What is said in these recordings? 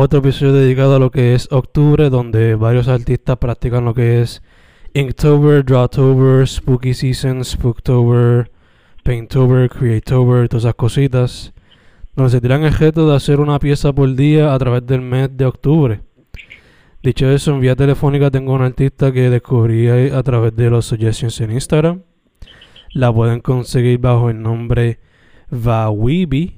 Otro episodio dedicado a lo que es octubre, donde varios artistas practican lo que es Inktober, Drawtober, Spooky Season, Spooktober, Painttober, Creatober, todas esas cositas. Donde se tiran el reto de hacer una pieza por día a través del mes de octubre. Dicho eso, en vía telefónica tengo una artista que descubrí a través de los suggestions en Instagram. La pueden conseguir bajo el nombre Vawibi,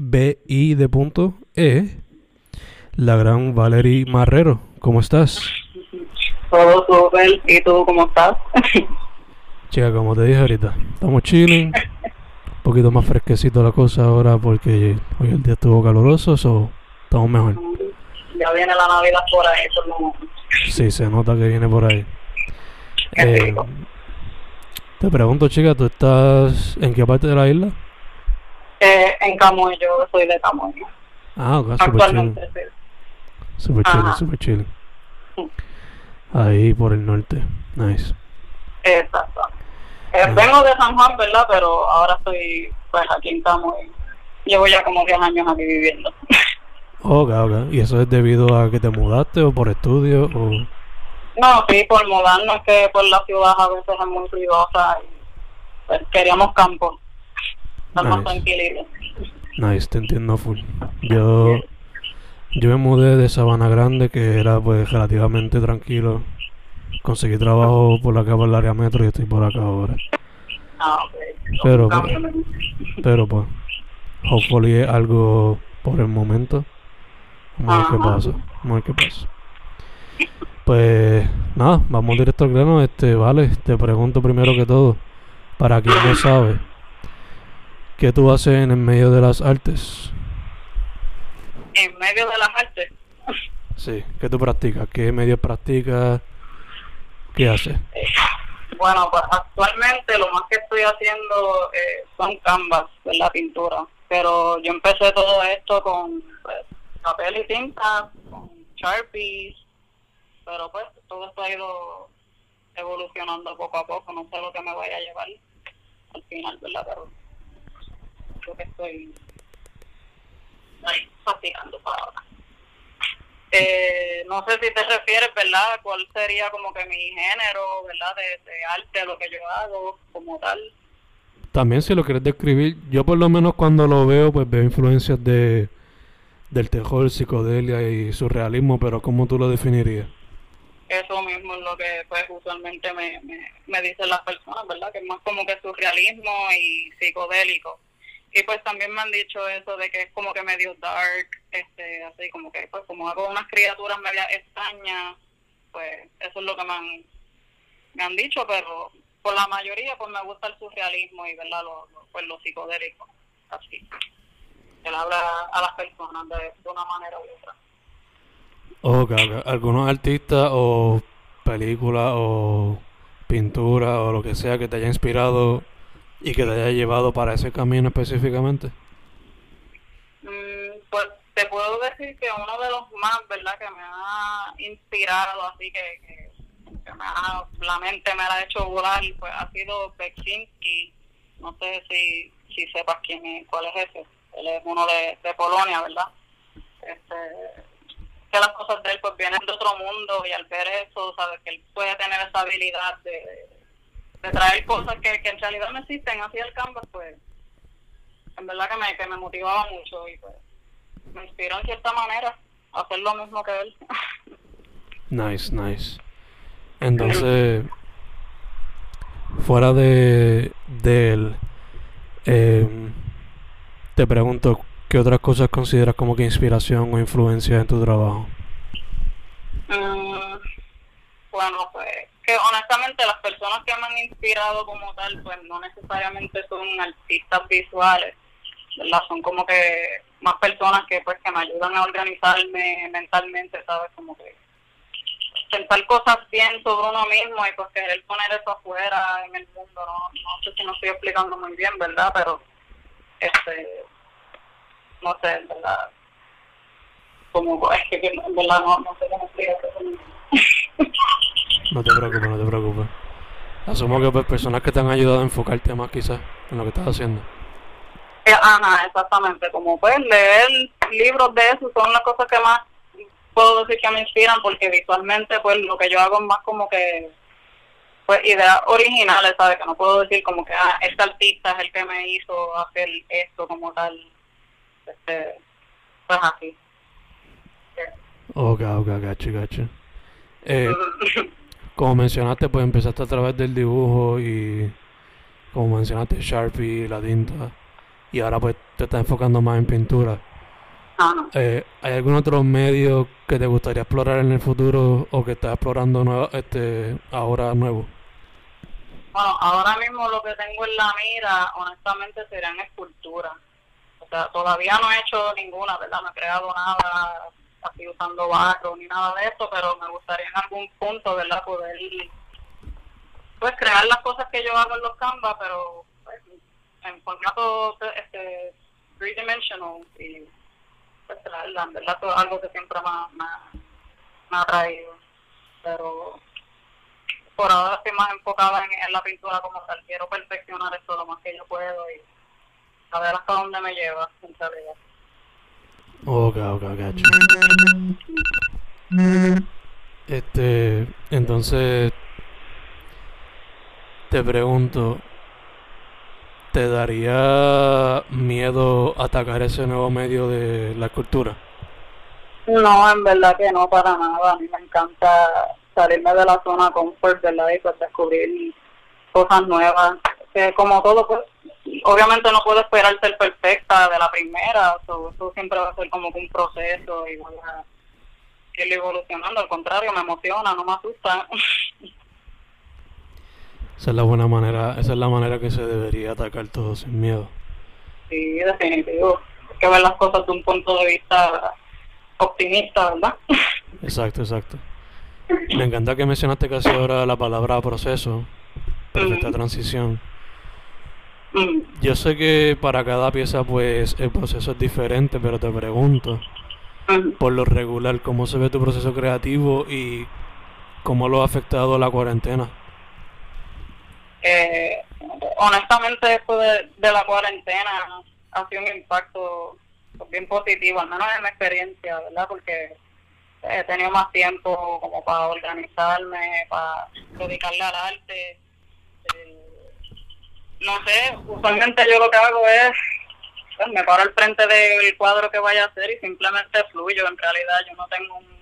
V-A-W-E-E-B-I de punto E. La gran Valerie Marrero, ¿cómo estás? Todo súper. ¿Y tú cómo estás? Chica, como te dije ahorita, estamos chilling. Un poquito más fresquecito la cosa ahora porque hoy el día estuvo caluroso, so estamos mejor. Ya viene la Navidad por ahí, lo menos. Sí, se nota que viene por ahí. Eh, te pregunto, chica, ¿tú estás en qué parte de la isla? Eh, en Camuy, yo soy de Camuy. Ah, ok, super chilling. Actualmente, sí. Super chilling, Ajá. super chilling. Sí. Ahí por el norte. Nice. Exacto. Eh, Ah. vengo de San Juan, ¿verdad? Pero ahora estoy pues aquí en Camuy. Llevo ya como 10 años aquí viviendo. Ok, ok. ¿Y eso es debido a que te mudaste o por estudio o...? No, sí, por mudarnos, que por la ciudad a veces es muy ruidosa y pues, queríamos campo. Más Nice. Nice, te entiendo full. Yo, yo me mudé de Sabana Grande, que era pues relativamente tranquilo. Conseguí trabajo por acá, por el área metro, y estoy por acá ahora. Ah, ok. Pero, Un cambio. Pero pues, hopefully es algo por el momento. Vamos a ver qué pasa. Vamos a ver qué pasa. Pues nada, vamos directo al grano. Este, vale, te pregunto primero que todo, para quien no sabe, ¿qué tú haces en el medio de las artes? En medio de las artes. Sí, ¿qué tú practicas? ¿Qué medios practicas? ¿Qué haces? Bueno, pues actualmente lo más que estoy haciendo eh, son canvas, de la pintura. Pero yo empecé todo esto con pues, papel y tinta, con Sharpies. Pero pues todo esto ha ido evolucionando poco a poco. No sé lo que me vaya a llevar al final, ¿verdad? Pero que estoy ahí, practicando para ahora. Eh, no sé si te refieres, ¿verdad? ¿Cuál sería como que mi género, ¿verdad? De, de arte, lo que yo hago como tal. También si lo quieres describir, yo por lo menos cuando lo veo, pues veo influencias de del terror, psicodelia y surrealismo, pero ¿cómo tú lo definirías? Eso mismo es lo que pues usualmente me, me, me dicen las personas, ¿verdad? Que es más como que surrealismo y psicodélico. Y pues también me han dicho eso de que es como que medio dark, este, así como que pues como hago unas criaturas media extrañas, pues eso es lo que me han, me han dicho, pero por la mayoría pues me gusta el surrealismo y verdad lo, lo- pues lo psicodélico, así. Él habla a las personas de, una manera u otra. Ok, ok. ¿Algunos artistas o películas o pintura o lo que sea que te haya inspirado y que te haya llevado para ese camino específicamente? Mm, pues te puedo decir que uno de los más, ¿verdad? Que me ha inspirado, así que, que, me ha, la mente me ha hecho volar, pues ha sido Beksinski. No sé si, si sepas quién es, cuál es ese. Él es uno de, de Polonia, ¿verdad? Este, que las cosas de él pues vienen de otro mundo y al ver eso, sabes que él puede tener esa habilidad de traer cosas que, que en realidad no existen hacia el campo, pues en verdad que me, que me motivaba mucho y pues me inspiró en cierta manera a hacer lo mismo que él. nice, nice. Entonces, fuera de, de él, eh, te pregunto, ¿qué otras cosas consideras como que inspiración o influencia en tu trabajo? Mm, bueno, pues honestamente las personas que me han inspirado como tal, pues no necesariamente son artistas visuales, ¿verdad? Son como que más personas que pues que me ayudan a organizarme mentalmente, ¿sabes? Como que pensar cosas bien sobre uno mismo y pues querer poner eso afuera en el mundo, no, no sé si no estoy explicando muy bien, ¿verdad? Pero este no sé, verdad como es que verdad no, no sé cómo explicar eso. No te preocupes, no te preocupes. Asumo que pues, personas que te han ayudado a enfocarte más quizás en lo que estás haciendo. Eh, ajá, exactamente. Como pues leer libros de eso son las cosas que más puedo decir que me inspiran porque visualmente pues lo que yo hago es más como que pues ideas originales, ¿sabes? Que no puedo decir como que ah, este artista es el que me hizo hacer esto como tal. Este, pues así. Ok, ok, gacho, gacho. Eh, como mencionaste, pues empezaste a través del dibujo y como mencionaste Sharpie, la tinta y ahora pues te estás enfocando más en pintura. Eh, ¿Hay algún otro medio que te gustaría explorar en el futuro o que estás explorando nuevo, este ahora nuevo? Bueno, ahora mismo lo que tengo en la mira, honestamente, serían esculturas. O sea, todavía no he hecho ninguna, ¿verdad? No he creado nada así usando barro ni nada de eso, pero me gustaría en algún punto, ¿verdad? Poder, pues, crear las cosas que yo hago en los Canvas, pero pues, en formato este, three-dimensional y pues traerla, ¿verdad? Todo algo que siempre me, me, ha traído. Pero por ahora estoy más enfocada en, la pintura como tal. Quiero perfeccionar esto lo más que yo puedo y a ver hasta dónde me lleva, en realidad. Ok, ok, gacho. Este, entonces, te pregunto, ¿te daría miedo atacar ese nuevo medio de la cultura? No, en verdad que no, para nada. A mí me encanta salirme de la zona confort, ¿verdad? Y pues descubrir cosas nuevas. Que como todo, pues obviamente no puedo esperar ser perfecta de la primera, eso, siempre va a ser como un proceso y voy a ir evolucionando, al contrario, me emociona, no me asusta. Esa es la buena manera, esa es la manera que se debería atacar todo sin miedo. Sí, definitivo. Hay que ver las cosas de un punto de vista optimista, ¿verdad? Exacto, exacto. Me encanta que mencionaste casi ahora la palabra proceso, perfecta transición. Mm. Yo sé que para cada pieza pues el proceso es diferente, pero te pregunto, mm. por lo regular, ¿cómo se ve tu proceso creativo y cómo lo ha afectado la cuarentena? Eh, honestamente, después de, la cuarentena ha sido un impacto bien positivo, al menos en mi experiencia, ¿verdad? Porque he tenido más tiempo como para organizarme, para dedicarle al arte. No sé, usualmente yo lo que hago es, pues, me paro al frente del cuadro que vaya a hacer y simplemente fluyo. En realidad yo no tengo un,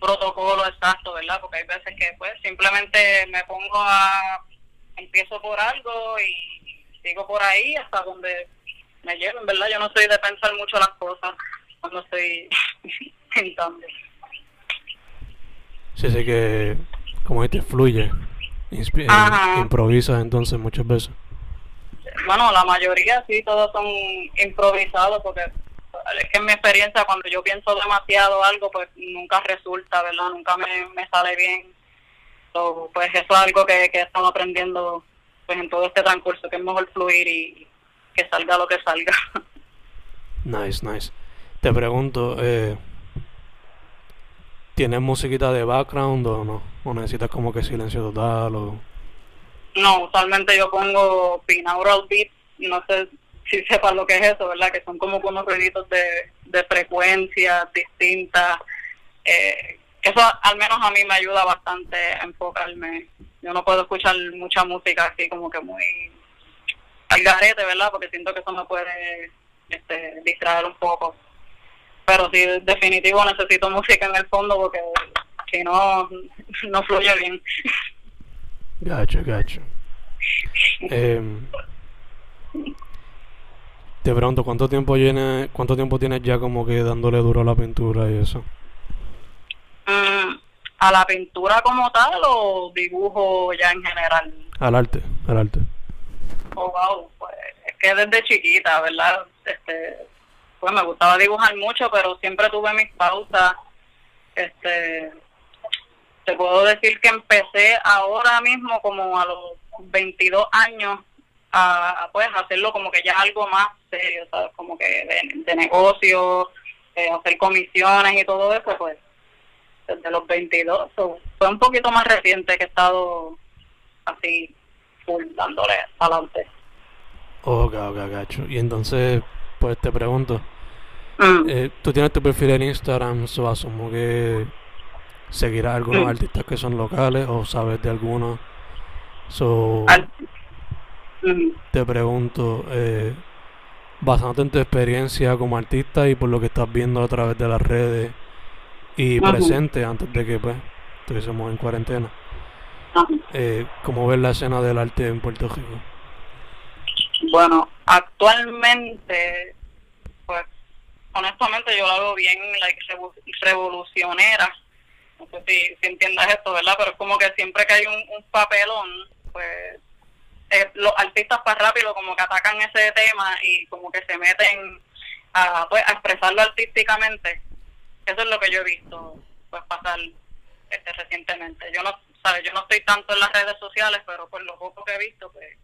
protocolo exacto, ¿verdad? Porque hay veces que pues simplemente me pongo a, empiezo por algo y sigo por ahí hasta donde me lleven, ¿verdad? Yo no soy de pensar mucho las cosas cuando estoy pintando. Sí, sí que, como te fluye. Improvisa improvisas entonces muchas veces. Bueno, la mayoría sí, todos son improvisados porque es que en mi experiencia cuando yo pienso demasiado algo pues nunca resulta, ¿verdad? Nunca me, me sale bien. pues eso es algo que, que estamos aprendiendo pues en todo este transcurso, que es mejor fluir y que salga lo que salga. Nice, nice. Te pregunto, eh, ¿tienes musiquita de background o no? ¿O necesitas como que silencio total o...? No, usualmente yo pongo binaural beats, no sé si sepas lo que es eso, ¿verdad? Que son como unos ruiditos de, de frecuencias distintas. Eh, eso al menos a mí me ayuda bastante a enfocarme. Yo no puedo escuchar mucha música así como que muy al garete, ¿verdad? Porque siento que eso me puede este, distraer un poco. Pero sí, definitivo necesito música en el fondo porque si no, no fluye bien. Gacho, gacho. Eh, te pregunto, ¿cuánto tiempo, tiene, ¿cuánto tiempo tienes ya como que dándole duro a la pintura y eso? Mm, ¿A la pintura como tal o dibujo ya en general? Al arte, al arte. Oh, wow, pues es que desde chiquita, ¿verdad? Este, pues me gustaba dibujar mucho, pero siempre tuve mis pausas. Este, te puedo decir que empecé ahora mismo como a los 22 años a, pues hacerlo como que ya algo más serio, ¿sabes? Como que de, de negocio, eh, hacer comisiones y todo eso, pues desde los 22. fue un poquito más reciente que he estado así, full, dándole adelante. Ok, gacho. Y entonces, pues te pregunto, mm. eh, tú tienes tu perfil en Instagram, so asumo que seguirás algunos mm. artistas que son locales o sabes de algunos. So, te pregunto, eh, basándote en tu experiencia como artista y por lo que estás viendo a través de las redes y presente antes de que pues estuviésemos en cuarentena, eh, ¿cómo ves la escena del arte en Puerto Rico? Bueno, actualmente, pues honestamente yo lo veo bien like, revolucionera. No sé si, si entiendas esto, ¿verdad? Pero es como que siempre que hay un, papelón, pues eh, los artistas para rápido como que atacan ese tema y como que se meten a, pues, a expresarlo artísticamente. Eso es lo que yo he visto pues pasar este recientemente. Yo no, sabes, yo no estoy tanto en las redes sociales, pero por lo poco que he visto pues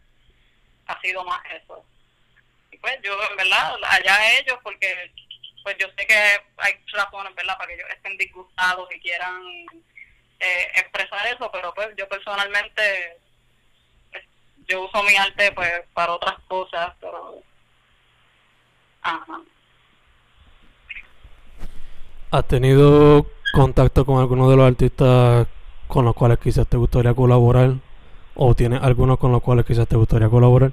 ha sido más eso. Y pues yo en verdad allá ellos porque pues yo sé que hay razones, ¿verdad? Para que ellos estén disgustados y quieran eh, expresar eso, pero pues yo personalmente yo uso mi arte pues para otras cosas, pero... Ajá. ¿Has tenido contacto con alguno de los artistas con los cuales quizás te gustaría colaborar? ¿O tienes algunos con los cuales quizás te gustaría colaborar?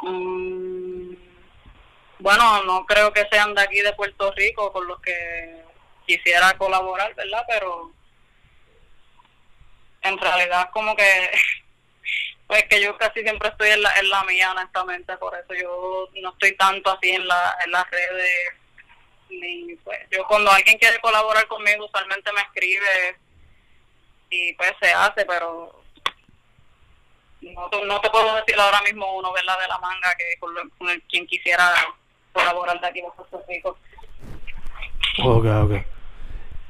Mm, bueno, no creo que sean de aquí de Puerto Rico con los que quisiera colaborar, ¿verdad? Pero en realidad como que Pues que yo casi siempre estoy en la, en la mía, honestamente, por eso yo no estoy tanto así en, la, en las redes. Ni, pues, yo cuando alguien quiere colaborar conmigo, usualmente me escribe y pues se hace, pero no, no te puedo decir ahora mismo uno, ¿verdad? De la manga que con, el, quien quisiera colaborar de aquí de Puerto Rico. Ok, ok.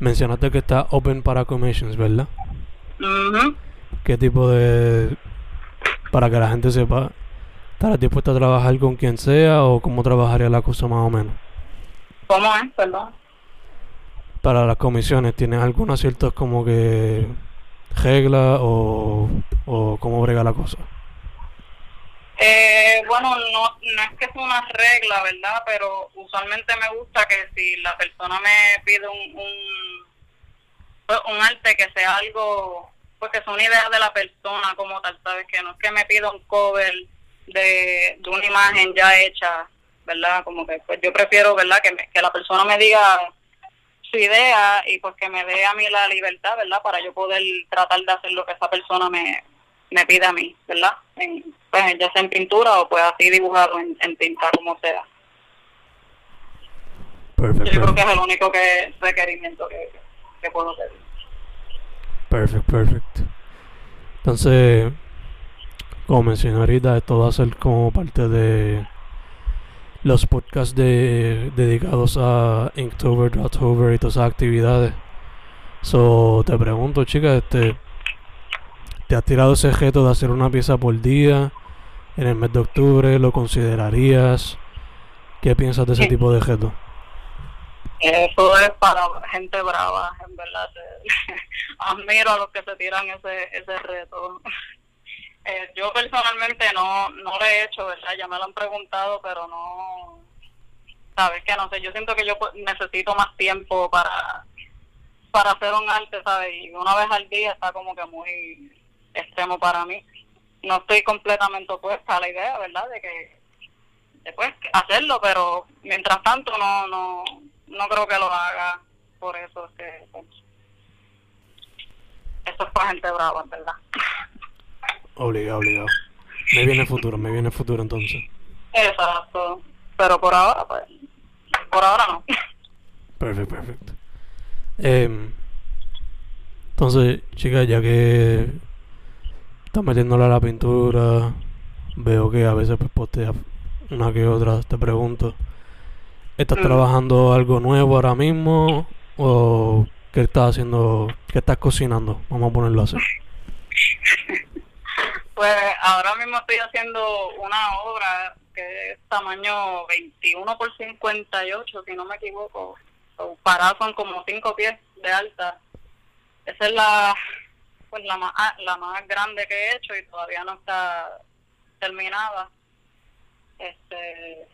Mencionaste que está open para commissions, ¿verdad? ¿Qué tipo de para que la gente sepa, ¿estarás dispuesto a trabajar con quien sea o cómo trabajaría la cosa más o menos? ¿Cómo es? Perdón. Para las comisiones, ¿tienes alguna ciertas como que regla o, o cómo brega la cosa? Eh, bueno, no, no es que es una regla, ¿verdad? Pero usualmente me gusta que si la persona me pide un, un, pues, un arte que sea algo porque son ideas de la persona como tal, ¿sabes? Que no es que me pida un cover de, de una imagen ya hecha, ¿verdad? Como que pues yo prefiero, ¿verdad? Que, que la persona me diga su idea y pues que me dé a mí la libertad, ¿verdad? Para yo poder tratar de hacer lo que esa persona me, me pide a mí, ¿verdad? En, pues ya sea en pintura o pues así dibujado en, en tinta, como sea. Perfecto. Yo creo que es el único que requerimiento que, que puedo hacer. Perfecto, perfecto. Entonces, como mencioné ahorita, esto va a ser como parte de los podcasts de, dedicados a Inktober, October y todas esas actividades. So, te pregunto, chica, este, ¿te has tirado ese reto de hacer una pieza por día en el mes de octubre? ¿Lo considerarías? ¿Qué piensas de ese tipo de reto? Eso es para gente brava, en verdad. Admiro a los que se tiran ese, ese reto. Eh, yo personalmente no, no lo he hecho, ¿verdad? Ya me lo han preguntado, pero no, sabes que no sé, yo siento que yo pues, necesito más tiempo para para hacer un arte, ¿sabes? Y una vez al día está como que muy extremo para mí. No estoy completamente opuesta a la idea, ¿verdad? De que después hacerlo, pero mientras tanto no no no creo que lo haga por eso es que pues, eso es para gente brava, ¿verdad? Obligado, obligado. Me viene el futuro, me viene el futuro entonces. Exacto. Pero por ahora, pues, por ahora no. Perfecto, perfecto. Eh, entonces, chicas, ya que estás metiéndole a la pintura, veo que a veces pues posteas una que otra, te pregunto, ¿estás Mm. trabajando algo nuevo ahora mismo o qué estás haciendo, qué estás cocinando? Vamos a ponerlo así. Pues ahora mismo estoy haciendo una obra que es tamaño 21 por 58, si no me equivoco. O Para son como 5 pies de alta. Esa es la pues la más, la más grande que he hecho y todavía no está terminada. Este,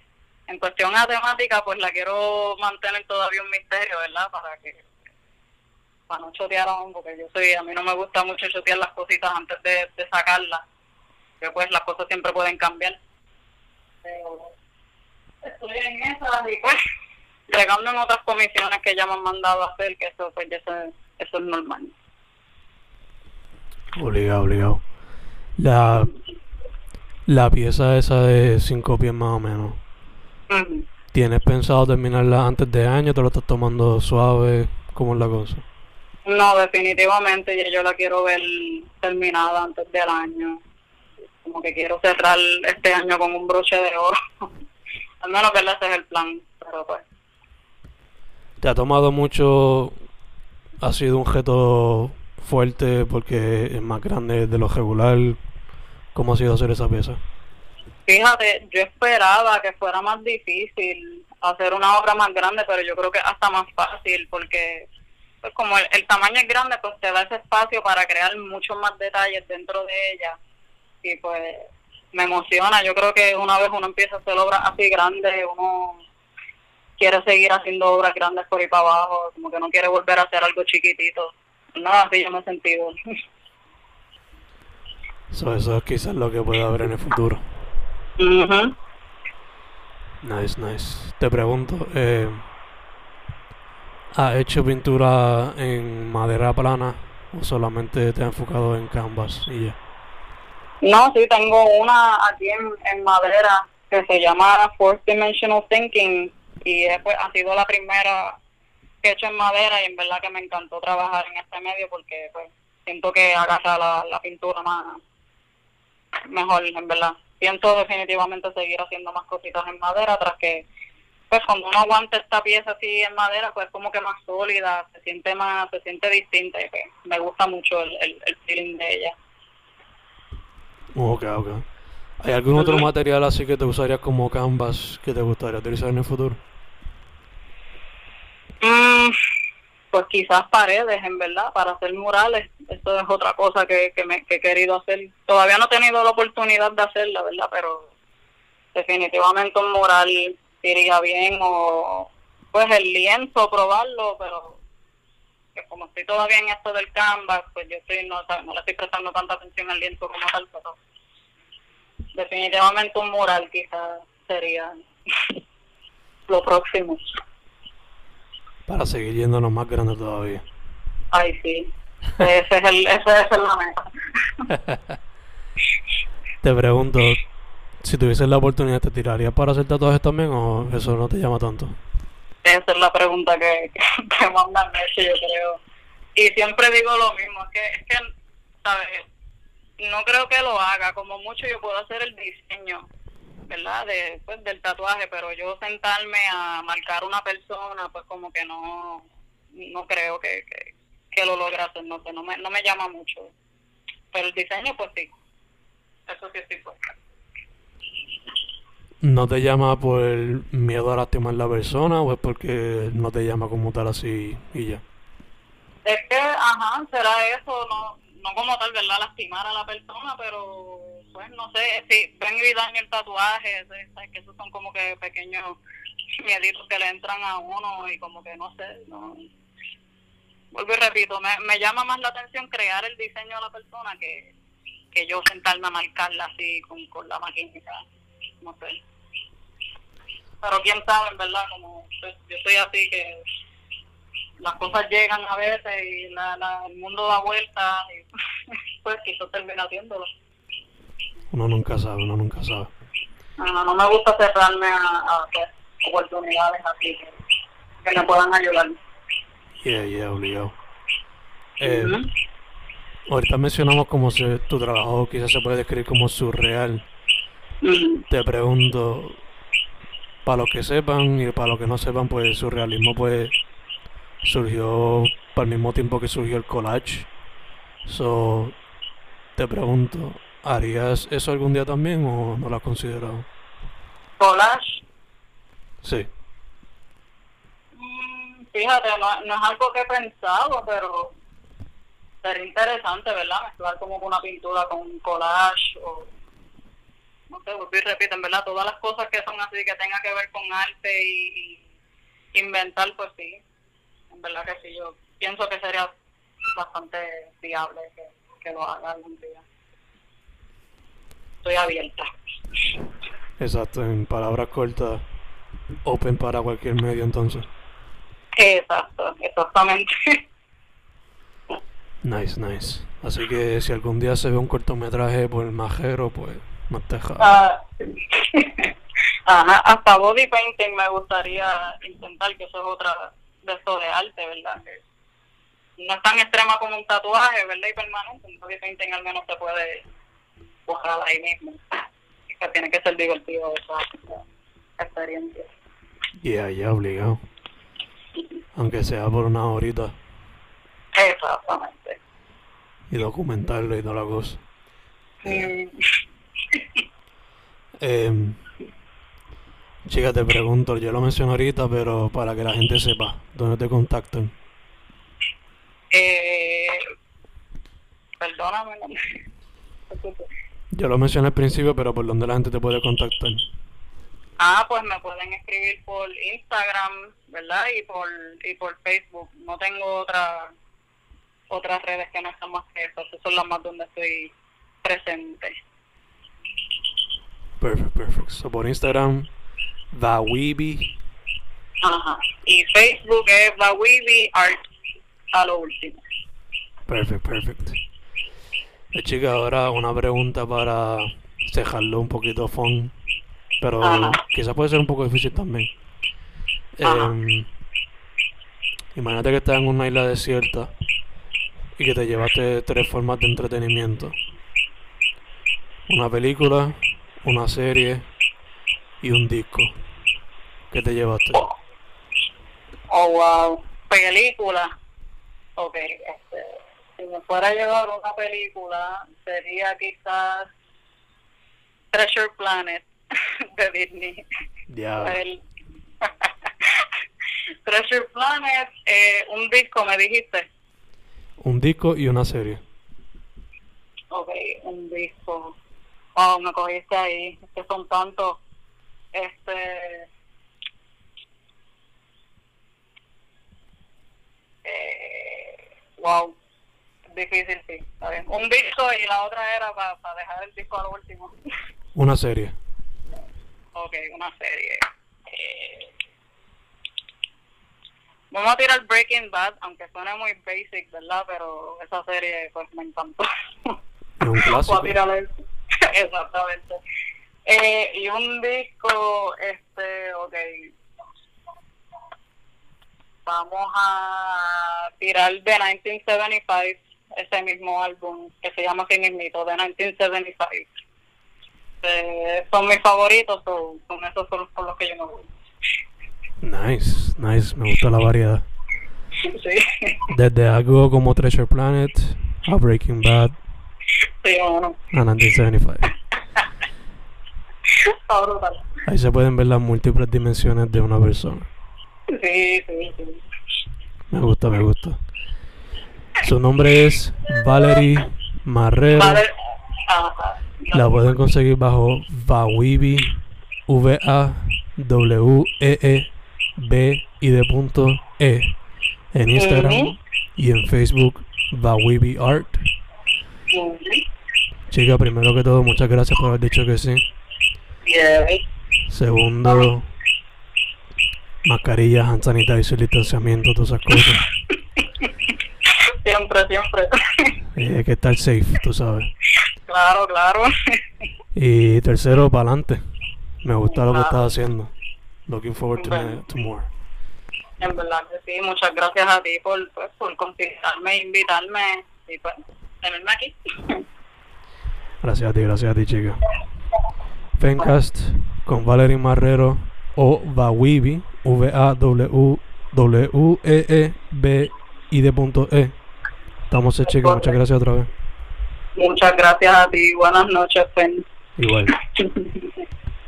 en cuestión a temática, pues la quiero mantener todavía un misterio, ¿verdad? Para que para no chotear aún, porque yo soy, a mí no me gusta mucho chotear las cositas antes de, de sacarlas, que pues las cosas siempre pueden cambiar. Pero estoy en esas y pues, en otras comisiones que ya me han mandado a hacer, que eso pues ya eso, eso es normal. Obligado, obligado. La, la pieza esa de cinco pies más o menos. ¿Tienes pensado terminarla antes de año? ¿Te lo estás tomando suave? ¿Cómo es la cosa? No, definitivamente ya yo la quiero ver terminada antes del año. Como que quiero cerrar este año con un broche de oro. Al menos que ese es el plan, pero pues ¿Te ha tomado mucho? ¿Ha sido un reto fuerte porque es más grande de lo regular? ¿Cómo ha sido hacer esa pieza? Fíjate, yo esperaba que fuera más difícil hacer una obra más grande, pero yo creo que hasta más fácil, porque pues como el, el tamaño es grande, pues te da ese espacio para crear muchos más detalles dentro de ella. Y pues me emociona, yo creo que una vez uno empieza a hacer obras así grandes, uno quiere seguir haciendo obras grandes por ahí para abajo, como que no quiere volver a hacer algo chiquitito. No, así yo me he sentido. So, eso es quizás lo que pueda haber en el futuro. Ujú. Nice, nice. Te pregunto, eh, ¿has hecho pintura en madera plana o solamente te has enfocado en canvas y ya? No, sí, tengo una aquí en, en madera que se llama Fourth Dimensional Thinking y es, pues, ha sido la primera que he hecho en madera y en verdad que me encantó trabajar en este medio porque pues siento que agarra la, la pintura más mejor, en verdad. Pienso definitivamente seguir haciendo más cositas en madera tras que pues cuando uno aguanta esta pieza así en madera pues como que más sólida, se siente más, se siente distinta y pues, me gusta mucho el, el, el feeling de ella. Ok, ok. ¿Hay algún otro material así que te usarías como canvas que te gustaría utilizar en el futuro? Mm, pues quizás paredes, en verdad, para hacer murales. Esto es otra cosa que, que, me, que he querido hacer. Todavía no he tenido la oportunidad de hacerla, ¿verdad? Pero definitivamente un mural iría bien o pues el lienzo, probarlo, pero que como estoy todavía en esto del canvas, pues yo estoy, no, no le estoy prestando tanta atención al lienzo como tal, pero definitivamente un mural quizás sería lo próximo. Para seguir yéndonos más grande todavía. Ay, sí. Ese es el, ese es la meta. Te pregunto, si tuvieses la oportunidad, ¿te tirarías para hacer tatuajes también o eso no te llama tanto? Esa es la pregunta que, que, que más yo creo. Y siempre digo lo mismo, es que, es que, ¿sabes? No creo que lo haga, como mucho yo puedo hacer el diseño, ¿verdad? De, pues, del tatuaje, pero yo sentarme a marcar una persona, pues como que no, no creo que, que, lo logre hacer, no sé, no me, no me llama mucho. Pero el diseño, pues sí, eso sí estoy puesta. ¿No te llama por el miedo a lastimar a la persona o es porque no te llama como tal así y ya? Es que, ajá, será eso, no, no como tal, ¿verdad? Lastimar a la persona, pero, pues, no sé, si ven y el tatuaje, ¿sabes? que esos son como que pequeños mieditos que le entran a uno y como que, no sé, no... Vuelvo y repito, me, me llama más la atención crear el diseño de la persona que, que yo sentarme a marcarla así con, con la maquinita, no sé. Pero quién sabe, en verdad, como yo estoy así que las cosas llegan a veces y la, la, el mundo da vueltas y pues quizás termina haciéndolo. Uno nunca sabe, uno nunca sabe. No, no me gusta cerrarme a, a oportunidades así que, que me puedan ayudar. Yeah, yeah, obligado. Eh, Ahorita mencionamos como si tu trabajo quizás se puede describir como surreal. Te pregunto, para los que sepan y para los que no sepan, pues el surrealismo pues surgió al mismo tiempo que surgió el collage. So, te pregunto, ¿harías eso algún día también o no lo has considerado? Collage, Sí. mm, fíjate, no, no es algo que he pensado, pero sería interesante, ¿verdad? Mezclar como una pintura con un collage o no sé, vuelvo y repito, en verdad, todas las cosas que son así, que tenga que ver con arte y, y inventar, pues sí, en verdad que sí, yo pienso que sería bastante viable que, que lo haga algún día. Estoy abierta. Exacto, en palabras cortas, open para cualquier medio entonces. Exacto, exactamente. Nice, nice. Así que si algún día se ve un cortometraje por el majero, pues Ah, Ajá, hasta body painting me gustaría intentar, que eso es otra de eso de arte, ¿verdad? Que no es tan extrema como un tatuaje, ¿verdad? Y permanente, un body painting al menos se puede borrar ahí mismo. Es que tiene que ser divertido esa, esa experiencia. Yeah, ya obligado. Aunque sea por una horita Exactamente. y documentarlo y toda la cosa. Mm, Em, chica, te pregunto, yo lo menciono ahorita, pero para que la gente sepa, ¿dónde te contactan? eh, perdóname. Yo lo mencioné al principio, pero por dónde la gente te puede contactar. Ah, pues me pueden escribir por Instagram, ¿verdad? Y por y por Facebook. No tengo otra otras redes que no están más que esas. Esas son las más donde estoy presente. Perfect, perfect. So por Instagram, Vawibi. Ajá. Y Facebook es Weeby Art a lo último. Perfect, perfect. Eh, chica, ahora una pregunta para cejarlo un poquito fun, pero Ajá. quizás puede ser un poco difícil también. Em, imagínate que estás en una isla desierta y que te llevaste tres formas de entretenimiento. Una película, una serie y un disco. ¿Qué te llevaste? Oh, wow. Película. Ok, este, si me fuera a llevar una película, sería quizás Treasure Planet de Disney. Ya, El- Treasure Planet, eh, un disco, me dijiste. un disco y una serie. Ok, un disco. Oh, me cogiste ahí, es que son tantos. Este. Eh, wow, difícil, sí. Está bien. Un disco y la otra era para dejar el disco al último. Una serie. ok, una serie. Eh, vamos a tirar Breaking Bad, aunque suene muy basic, ¿verdad? Pero esa serie, pues me encantó. Es un Voy a clásico. tirar. Exactamente. Eh, y un disco, este, ok. Vamos a tirar de 1975, ese mismo álbum que se llama así mismito, de 1975. Eh, son mis favoritos, so, con esos son por los que yo me voy. Nice, nice. Me gusta la variedad. Sí, Desde algo como Treasure Planet a Breaking Bad bueno, a 1975. está brutal. Ahí se pueden ver las múltiples dimensiones de una persona. Sí, sí, sí. Me gusta, me gusta. Su nombre es Valerie Marrero. Vale. Ajá. La pueden conseguir bajo Vawibi, V-A-W-E-E-B y de punto E en Instagram y en Facebook Vawibi Art. Chica, primero que todo, muchas gracias por haber dicho que sí. Yeah. Segundo, mascarillas, hand sanitizer, distanciamiento, todas esas cosas. Siempre, siempre. Eh, hay que estar safe, tú sabes. claro, claro. Y tercero, para adelante. Me gusta lo que estás haciendo. Looking forward to, Bueno. to more. En verdad que sí, muchas gracias a ti por, pues, por considerarme e invitarme y pues Gracias a ti, gracias a ti, chica. Fencast con Valerie Marrero o Vawibi, V-A-W-W-E-E-B y de punto E. Estamos chica. Muchas gracias otra vez. Muchas gracias a ti. Buenas noches, Fen. Igual.